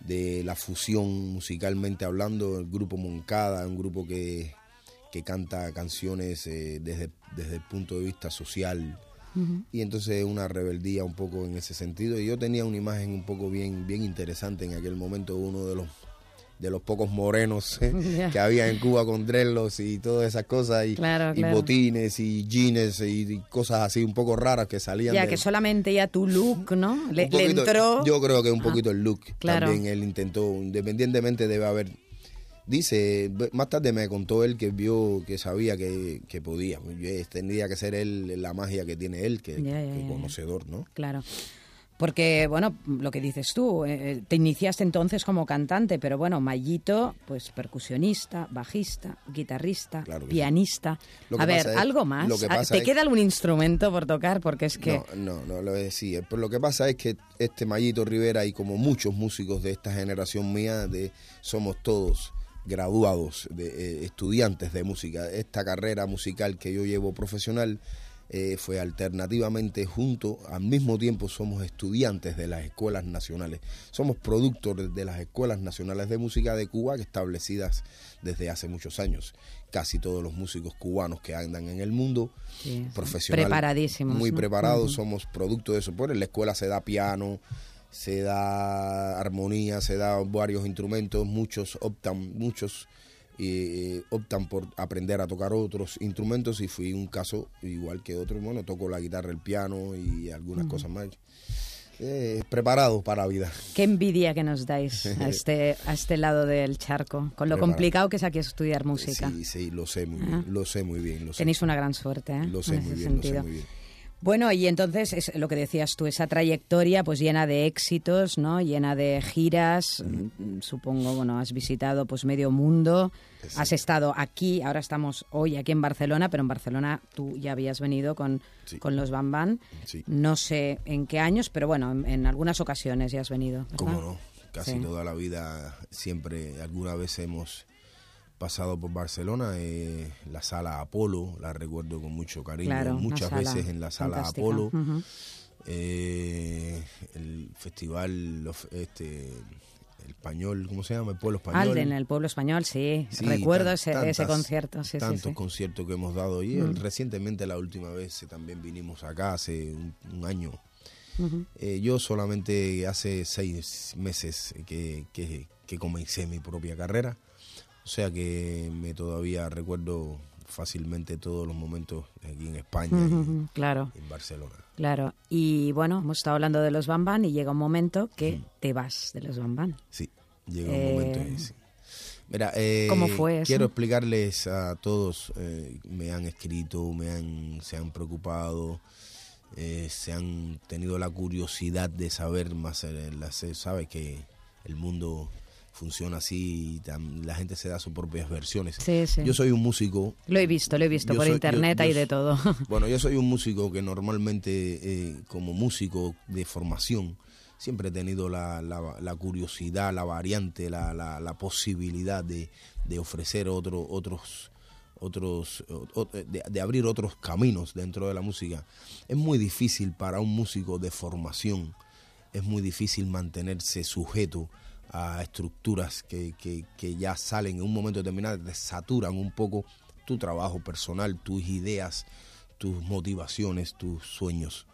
de la fusión musicalmente hablando, el grupo Moncada, un grupo que, que canta canciones eh, desde, desde el punto de vista social. Y entonces una rebeldía un poco en ese sentido. Y yo tenía una imagen un poco bien, bien interesante en aquel momento, uno de los de los pocos morenos eh, que había en Cuba con dreadlocks y todas esas cosas y, Claro, y claro. botines y jeans y, y cosas así un poco raras que salían Ya de- que solamente ya tu look, ¿no? Le, entró. Yo creo que un Ah, poquito el look claro. también él intentó, independientemente debe haber. Dice, más tarde me contó él que vio, que sabía que, que podía. Yo- Tendría que ser él la magia que tiene él, que, ya, ya. conocedor, ¿no? Claro. Porque, bueno, lo que dices tú, eh, te iniciaste entonces como cantante, pero bueno, Mayito, pues percusionista, bajista, guitarrista, Claro pianista. Que A ver, es- ¿algo más? lo que Ah, ¿Te es- queda algún instrumento por tocar? Porque es que... No, no, no lo decía. Pero lo que pasa es que este Mayito Rivera y como muchos músicos de esta generación mía, de, somos todos graduados, de, eh, estudiantes de música. Esta carrera musical que yo llevo profesional eh, fue alternativamente junto, al mismo tiempo somos estudiantes de las escuelas nacionales. Somos productores de las escuelas nacionales de música de Cuba que establecidas desde hace muchos años. Casi todos los músicos cubanos que andan en el mundo Sí, sí. profesional, Preparadísimos, muy ¿no? preparados, somos producto de eso. Por en la escuela se da piano, se da armonía, se da varios instrumentos, muchos optan, muchos eh, optan por aprender a tocar otros instrumentos y fui un caso igual que otro. Bueno, toco la guitarra, el piano y algunas Ujú. cosas más. Eh, preparado para la vida. Qué envidia que nos dais a este, a este lado del charco, con lo Preparado. complicado que es aquí estudiar música. Sí, sí, lo sé muy Ah. bien, lo sé muy bien. Lo sé. Tenéis una gran suerte, ¿eh? Lo sé en muy ese bien, lo sé sentido. muy bien. Bueno, y entonces es lo que decías tú, esa trayectoria pues llena de éxitos, ¿no? Llena de giras, mm, supongo, bueno, has visitado pues medio mundo, has estado aquí, ahora estamos hoy aquí en Barcelona, pero en Barcelona tú ya habías venido con, con los Bam Bam. Sí. No sé en qué años, pero bueno, en, en algunas ocasiones ya has venido. ¿verdad? Cómo no, casi toda la vida, siempre, alguna vez hemos pasado por Barcelona, eh, la sala Apolo, la recuerdo con mucho cariño, Claro, muchas veces en la sala fantástica. Apolo, eh, el festival, este, el español, ¿cómo se llama? El pueblo español. Alden, el pueblo español, sí. Sí, Recuerdo tan- ese, concierto, sí, tantos sí. conciertos que hemos dado y recientemente la última vez eh, también vinimos acá hace un, un año. Eh, yo solamente hace seis meses que, que, que comencé mi propia carrera, o sea que me todavía recuerdo fácilmente todos los momentos aquí en España y Claro. en Barcelona. Claro, y bueno, hemos estado hablando de los Bam Bam y llega un momento que te vas de los Bam Bam. Sí, llega Eh, un momento en ese. Mira, eh, ¿Cómo fue eso? quiero explicarles a todos, eh, me han escrito, me han, se han preocupado, eh, se han tenido la curiosidad de saber más, eh, la- se sabe que el mundo funciona así y tam- la gente se da sus propias versiones. Sí, sí. Yo soy un músico. Lo he visto, lo he visto por soy- internet, yo- hay yo de todo. Bueno, yo soy un músico que normalmente, eh, como músico de formación, siempre he tenido la, la- la curiosidad, la variante, la, posibilidad de, de ofrecer otro, otros otros de, de abrir otros caminos dentro de la música es muy difícil para un músico de formación es muy difícil mantenerse sujeto a estructuras que, que- que ya salen en un momento determinado, te saturan un poco tu trabajo personal, tus ideas, tus motivaciones, tus sueños.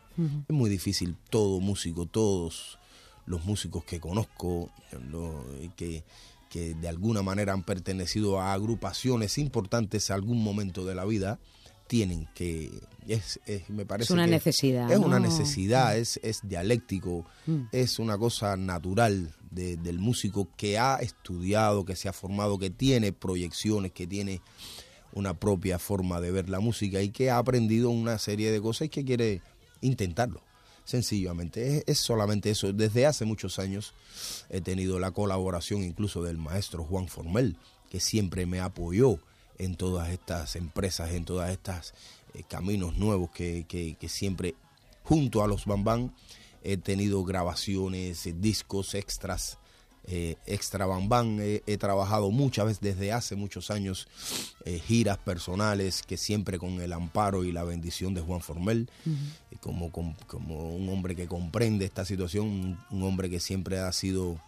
Es muy difícil, todo músico, todos los músicos que conozco, lo- que, que de alguna manera han pertenecido a agrupaciones importantes a algún momento de la vida, tienen que, es, es- me parece una que necesidad, Es una necesidad, es, es dialéctico, Mm. es una cosa natural de- del músico que ha estudiado, que se ha formado, que tiene proyecciones, que tiene una propia forma de ver la música y que ha aprendido una serie de cosas y que quiere intentarlo. Sencillamente, es, solamente eso. Desde hace muchos años he tenido la colaboración incluso del maestro Juan Formel, que siempre me apoyó en todas estas empresas, en todas estas eh, caminos nuevos que, que- que siempre junto a los Bambán he tenido grabaciones, eh, discos extras, eh, extra Bambán. He, he trabajado muchas veces desde hace muchos años eh, giras personales que siempre con el amparo y la bendición de Juan Formel como, como, como un hombre que comprende esta situación, un, un hombre que siempre ha sido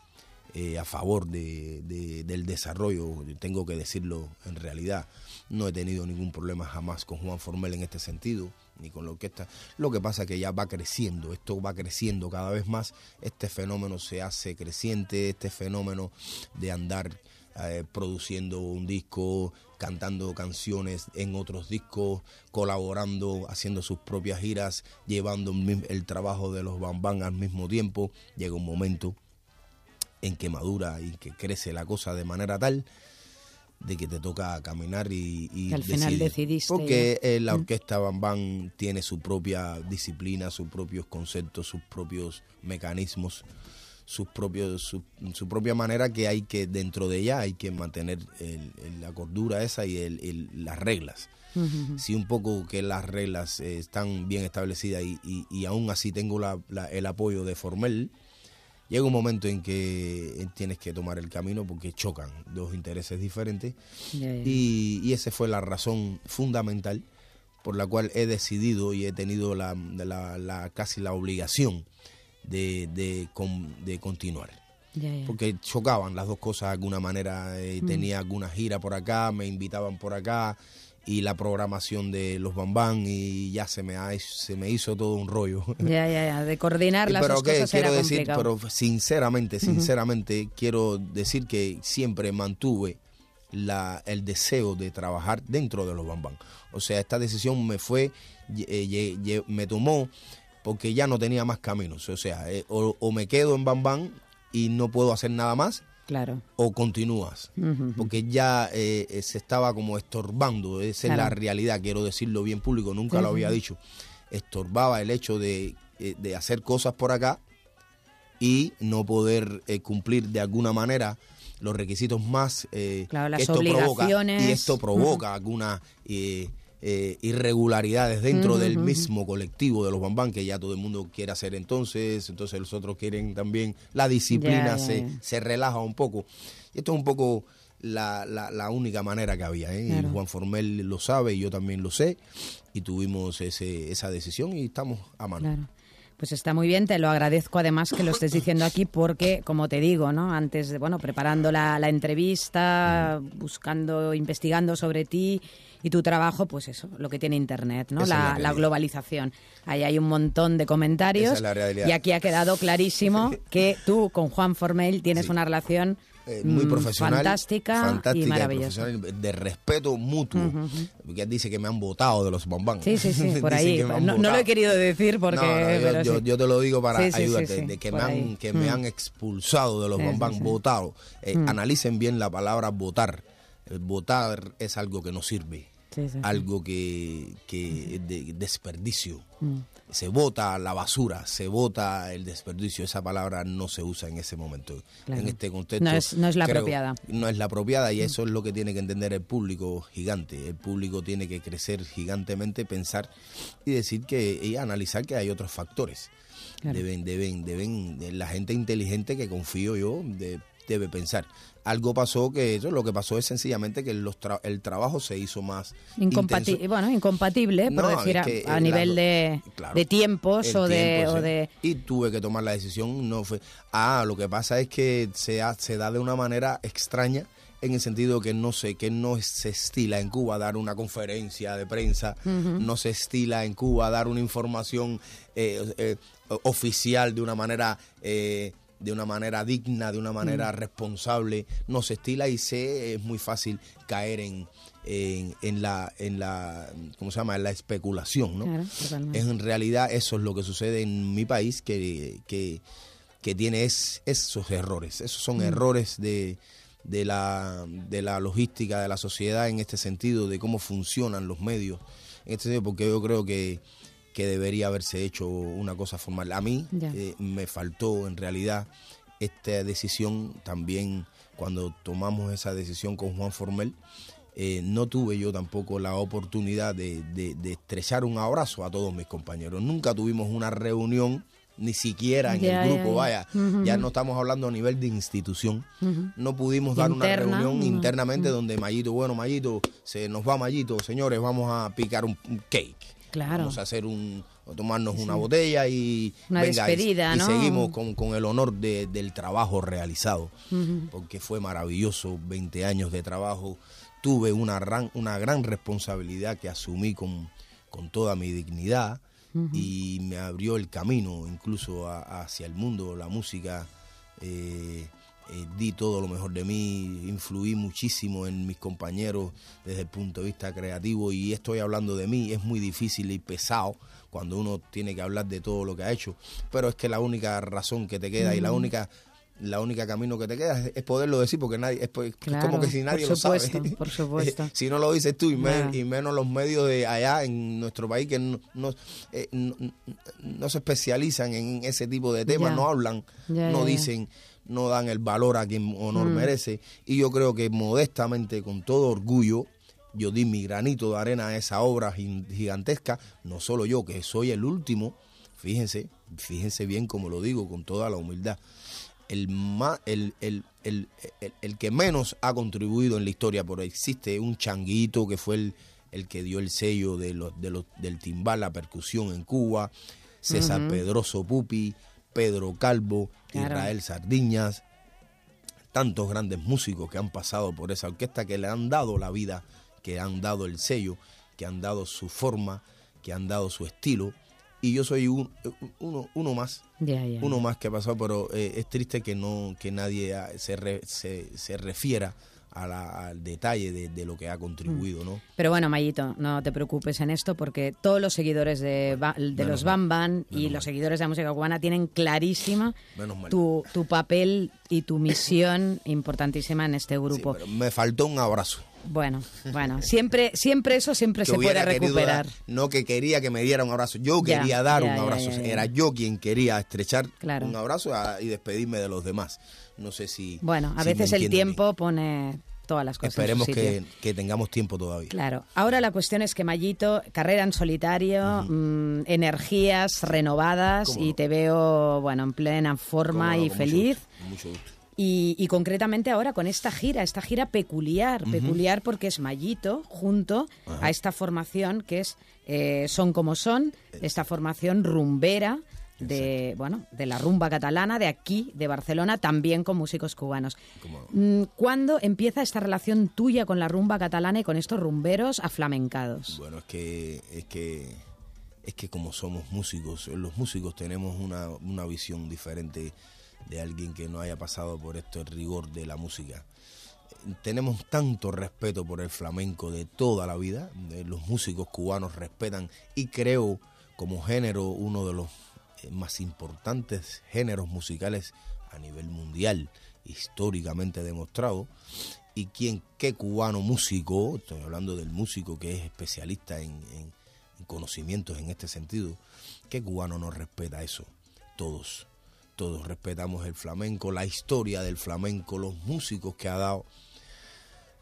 eh, a favor de, de- del desarrollo, tengo que decirlo en realidad. No he tenido ningún problema jamás con Juan Formel en este sentido, ni con la orquesta. Lo que pasa es que ya va creciendo, esto va creciendo cada vez más, este fenómeno se hace creciente, este fenómeno de andar eh, produciendo un disco, cantando canciones en otros discos, colaborando, haciendo sus propias giras, llevando el trabajo de los Bambán al mismo tiempo. Llega un momento en que madura y que crece la cosa de manera tal de que te toca caminar y, al final decidiste porque eh, la Mm. orquesta Bam Bam tiene su propia disciplina sus propios conceptos sus propios mecanismos sus propios su, su propia manera que hay que dentro de ella hay que mantener el- el- la cordura esa y el- las reglas. Si un poco que las reglas eh, están bien establecidas y, y- y aún así tengo la- la- el apoyo de Formel, llega un momento en que eh, tienes que tomar el camino porque chocan dos intereses diferentes y, y esa fue la razón fundamental por la cual he decidido y he tenido la, la- la- casi la obligación de, de con- de continuar ya. porque chocaban las dos cosas de alguna manera. eh, Mm. Tenía alguna gira por acá, me invitaban por acá y la programación de los Bambán y ya se me, ha- se me hizo todo un rollo. Ya, ya, ya. De coordinar las pero cosas quiero era decir, complicado. pero sinceramente, sinceramente quiero decir que siempre mantuve la, el deseo de trabajar dentro de los Bambán. O sea, esta decisión me fue, eh, me tomó porque ya no tenía más caminos. O sea, eh, o, o me quedo en Bambán y no puedo hacer nada más Claro. o continúas. Porque ya eh, eh, se estaba como estorbando, esa es la realidad, quiero decirlo bien público, nunca lo había dicho. Estorbaba el hecho de, eh, de hacer cosas por acá y no poder eh, cumplir de alguna manera los requisitos más eh, Claro, que las esto provoca y esto provoca eh, eh, irregularidades dentro Ujú, del ujú. mismo colectivo de los bambán que ya todo el mundo quiere hacer entonces entonces los otros quieren también la disciplina ya, se, ya. se relaja un poco y esto es un poco la, la, la única manera que había ¿eh? Claro. Juan Formel lo sabe y yo también lo sé y tuvimos ese, esa decisión y estamos a mano Claro. Pues está muy bien, te lo agradezco además que lo estés diciendo aquí porque, como te digo, ¿no? Antes de, bueno, preparando la, la entrevista, buscando, investigando sobre ti y tu trabajo, pues eso, lo que tiene Internet, ¿no? La globalización. Ahí hay un montón de comentarios es y aquí ha quedado clarísimo que tú con Juan Formel tienes una relación Eh, muy mm, profesional, fantástica, fantástica y maravillosa. de respeto mutuo. Porque él dice que me han votado de los bombán. Sí, sí, sí, por ahí. No, no lo he querido decir porque... No, no, yo, pero yo- sí. yo te lo digo para Sí, ayudarte, de que, me han, que me Mm. han expulsado de los bombán, votado. Eh, Mm. Analicen bien la palabra votar. El votar es algo que no sirve, Sí, sí, sí. algo que, que es de desperdicio. Mm. Se vota la basura, se vota el desperdicio. Esa palabra no se usa en ese momento. Claro. En este contexto. No es- no es la creo- apropiada. No es la apropiada y eso es lo que tiene que entender el público gigante. El público tiene que crecer gigantemente, pensar y decir que y analizar que hay otros factores. Claro. Deben, deben, deben, la gente inteligente que confío yo de- debe pensar. Algo pasó que eso, lo que pasó es sencillamente que los tra- el trabajo se hizo más Incompati- intenso. bueno, incompatible, por No, decir, es a, que, a nivel la- de, claro, de tiempos o de, tiempo, o sí. de... Y tuve que tomar la decisión, no fue... Ah, lo que pasa es que se, ha- se da de una manera extraña en el sentido que no sé, que no se estila en Cuba dar una conferencia de prensa, no se estila en Cuba dar una información eh, eh, oficial de una manera... eh, de una manera digna, de una manera Mm. responsable, no se estila y se es muy fácil caer en, en, en la en la ¿cómo se llama? en la especulación, ¿no? Claro. En realidad eso es lo que sucede en mi país que, que, que tiene es, esos errores. Esos son Mm. errores de, de, la, de la logística de la sociedad en este sentido, de cómo funcionan los medios. En este sentido, porque yo creo que, que debería haberse hecho una cosa formal. A mí eh, me faltó en realidad esta decisión también cuando tomamos esa decisión con Juan Formel. eh, no tuve yo tampoco la oportunidad de, de- de estrechar un abrazo a todos mis compañeros. Nunca tuvimos una reunión, ni siquiera en Ya, el grupo, ya. vaya. Ya no estamos hablando a nivel de institución. No pudimos dar una reunión no. internamente donde Mayito, bueno, Mayito, se nos va Mayito, señores, vamos a picar un, un cake. Claro. Vamos a hacer un, a tomarnos Sí, una botella y, Una venga, y- despedida, y, ¿no? seguimos con, con el honor de- del trabajo realizado, porque fue maravilloso, 20 años de trabajo. Tuve una gran, una gran responsabilidad que asumí con, con toda mi dignidad y me abrió el camino incluso a- hacia el mundo, la música, eh, eh, di todo lo mejor de mí, influí muchísimo en mis compañeros desde el punto de vista creativo y estoy hablando de mí, es muy difícil y pesado cuando uno tiene que hablar de todo lo que ha hecho, pero es que la única razón que te queda y la única la única camino que te queda es, es poderlo decir porque nadie es, como que si nadie por lo sabe supuesto, por supuesto. si no lo dices tú y, men- Ya. y menos los medios de allá en nuestro país que no, no, eh, no- no se especializan en ese tipo de temas Ya. no hablan Ya, no ya. dicen no dan el valor a quien honor Mm. merece. Y yo creo que modestamente con todo orgullo yo di mi granito de arena a esa obra gigantesca. No solo yo que soy el último. Fíjense fíjense bien como lo digo con toda la humildad. El, ma- el, el, el, el- el que menos ha contribuido en la historia, pero existe un changuito que fue el, el que dio el sello de los, de los, del timbal, la percusión en Cuba, César. Pedroso Pupi, Pedro Calvo, Claro. Israel Sardiñas, tantos grandes músicos que han pasado por esa orquesta que le han dado la vida, que han dado el sello, que han dado su forma, que han dado su estilo. Y yo soy un- uno, uno más uno más que ha pasado, pero eh, es triste que no que nadie se, re- se, se refiera a la- al detalle de, de lo que ha contribuido, ¿no? Pero bueno, Mayito, no te preocupes en esto porque todos los seguidores de, Ba- de Menos los mal, Bam Bam y los seguidores de la música cubana tienen clarísima tu, tu papel y tu misión importantísima en este grupo. Pero me faltó un abrazo. Bueno, bueno, siempre, siempre eso siempre que se puede recuperar. dar, no que quería que me diera un abrazo, yo Ya, quería dar ya, un abrazo, ya, era yo quien quería estrechar Claro. un abrazo a- y despedirme de los demás. No sé si... Bueno, a si veces el tiempo pone todas las cosas. Esperemos que, que tengamos tiempo todavía. Claro. Ahora la cuestión es que Mayito, carrera en solitario, mm, energías renovadas y no. te veo, bueno, en plena forma no, y mucho feliz. gusto, con mucho gusto. Y, y concretamente ahora con esta gira, esta gira peculiar, peculiar porque es Mayito junto a esta formación que es eh, Son como Son, esta formación rumbera de bueno de la rumba catalana de aquí de Barcelona también con músicos cubanos. Mm, ¿Cuándo empieza esta relación tuya con la rumba catalana y con estos rumberos aflamencados? Bueno, es que, es que, es que como somos músicos, los músicos tenemos una, una visión diferente de alguien que no haya pasado por esto, el rigor de la música. Tenemos tanto respeto por el flamenco de toda la vida, eh, los músicos cubanos respetan y creo como género uno de los más importantes géneros musicales a nivel mundial, históricamente demostrado. Y quien, qué cubano músico, estoy hablando del músico que es especialista en, en- en conocimientos en este sentido, qué cubano no respeta eso. Todos, todos respetamos el flamenco, la historia del flamenco, los músicos que ha dado,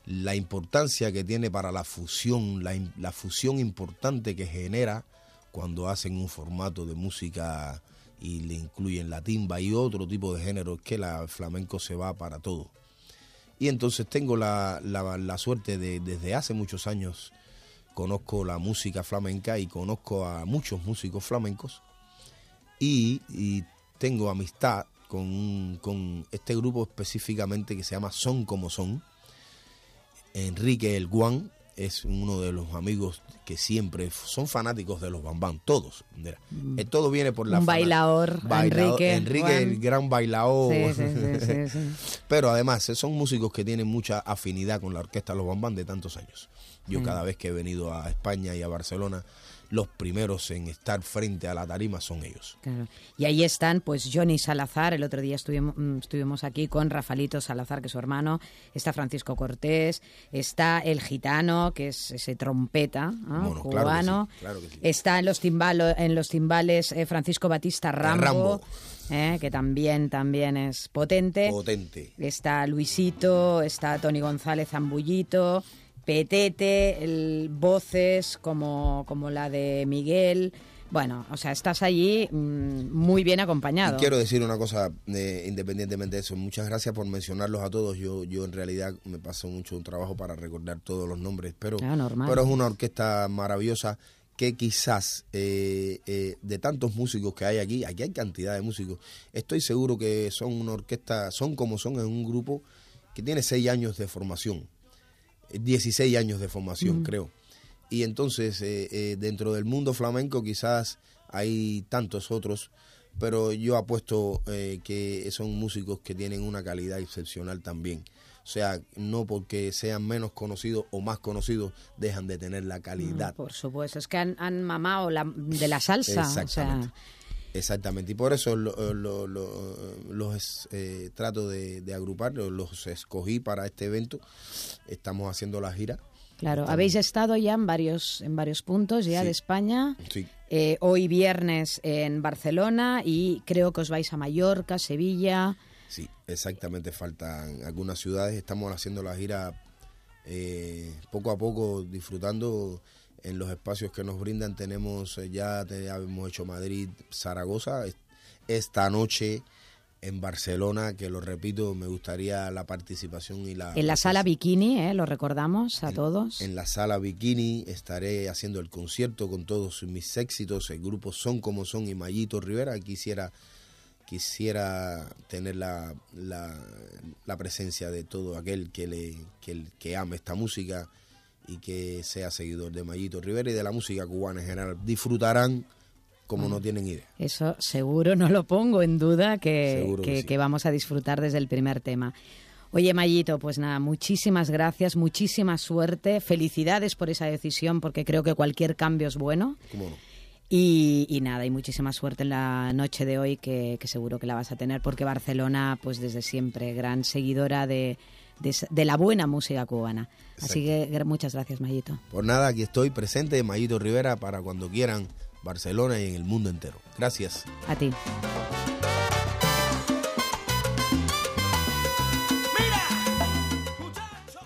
la importancia que tiene para la fusión, la, la fusión importante que genera cuando hacen un formato de música y le incluyen la timba y otro tipo de género, que el flamenco se va para todo. Y entonces tengo la, la- la suerte de, desde hace muchos años, conozco la música flamenca y conozco a muchos músicos flamencos y, y tengo amistad con, con este grupo específicamente que se llama Son como Son. Enrique El Guan es uno de los amigos que siempre son fanáticos de los bambán, todos. Mira, Mm. eh, todo viene por la Un bailador, Enrique Enrique el gran bailador. Sí, sí, sí, sí, sí. Pero además eh, son músicos que tienen mucha afinidad con la orquesta Los Bambán de tantos años. Yo Mm. cada vez que he venido a España y a Barcelona, los primeros en estar frente a la tarima son ellos. Claro. Y ahí están, pues Johnny Salazar, el otro día estuvimos, mm, estuvimos aquí con Rafalito Salazar, que es su hermano, está Francisco Cortés, está el gitano, que es ese trompeta ¿no? Bueno, claro que cubano, sí, claro que sí. está en los, timbalo- en los timbales eh, Francisco Batista Rambo, Rambo. eh, que también, también es potente. Potente. Está Luisito, está Tony González Zambullito, Petete, el- voces como, como la de Miguel. Bueno, o sea, estás allí mm, muy bien acompañado. Y quiero decir una cosa, eh, independientemente de eso, muchas gracias por mencionarlos a todos. Yo, yo en realidad me paso mucho un trabajo para recordar todos los nombres, pero, Ah, pero es una orquesta maravillosa que quizás eh, eh, de tantos músicos que hay aquí, aquí hay cantidad de músicos, estoy seguro que son una orquesta, son como son en un grupo que tiene seis años de formación, 16 años de formación, creo. Y entonces, eh, eh, dentro del mundo flamenco quizás hay tantos otros, pero yo apuesto eh, que son músicos que tienen una calidad excepcional también. O sea, no porque sean menos conocidos o más conocidos, dejan de tener la calidad. Por supuesto, es que han, han mamado la- de la salsa. O sea, Exactamente. Y por eso lo- lo- lo- los eh, trato de, de agrupar, los- los escogí para este evento. Estamos haciendo la gira. claro, Estamos- habéis estado ya en varios, en varios puntos ya Sí. de España. Sí, Eh, hoy viernes en Barcelona y creo que os vais a Mallorca, Sevilla. sí, exactamente. Faltan algunas ciudades. Estamos haciendo la gira eh, poco a poco, disfrutando en los espacios que nos brindan. Tenemos eh, ya, ya hemos hecho Madrid, Zaragoza. Es- Esta noche en Barcelona, que lo repito, me gustaría la participación y la en la sala Bikini, eh, lo recordamos a todos. En la sala Bikini estaré haciendo el concierto con todos mis éxitos. El grupo Son como Son y Mayito Rivera. Quisiera, quisiera tener la, la, la presencia de todo aquel que, le, que, que ame esta música y que sea seguidor de Mayito Rivera y de la música cubana en general. Disfrutarán como no tienen idea. Eso seguro, no lo pongo en duda, que, que que- sí. que vamos a disfrutar desde el primer tema. Oye, Mayito, pues nada, muchísimas gracias, muchísima suerte, felicidades por esa decisión, porque creo que cualquier cambio es bueno. ¿Cómo no? Y, y nada, y muchísima suerte en la noche de hoy, que, que seguro que la vas a tener, porque Barcelona, pues desde siempre, gran seguidora de, de, la buena música cubana. Así que muchas gracias, Mayito. Por nada, aquí estoy presente, Mayito Rivera, para cuando quieran, Barcelona y en el mundo entero. Gracias. A ti.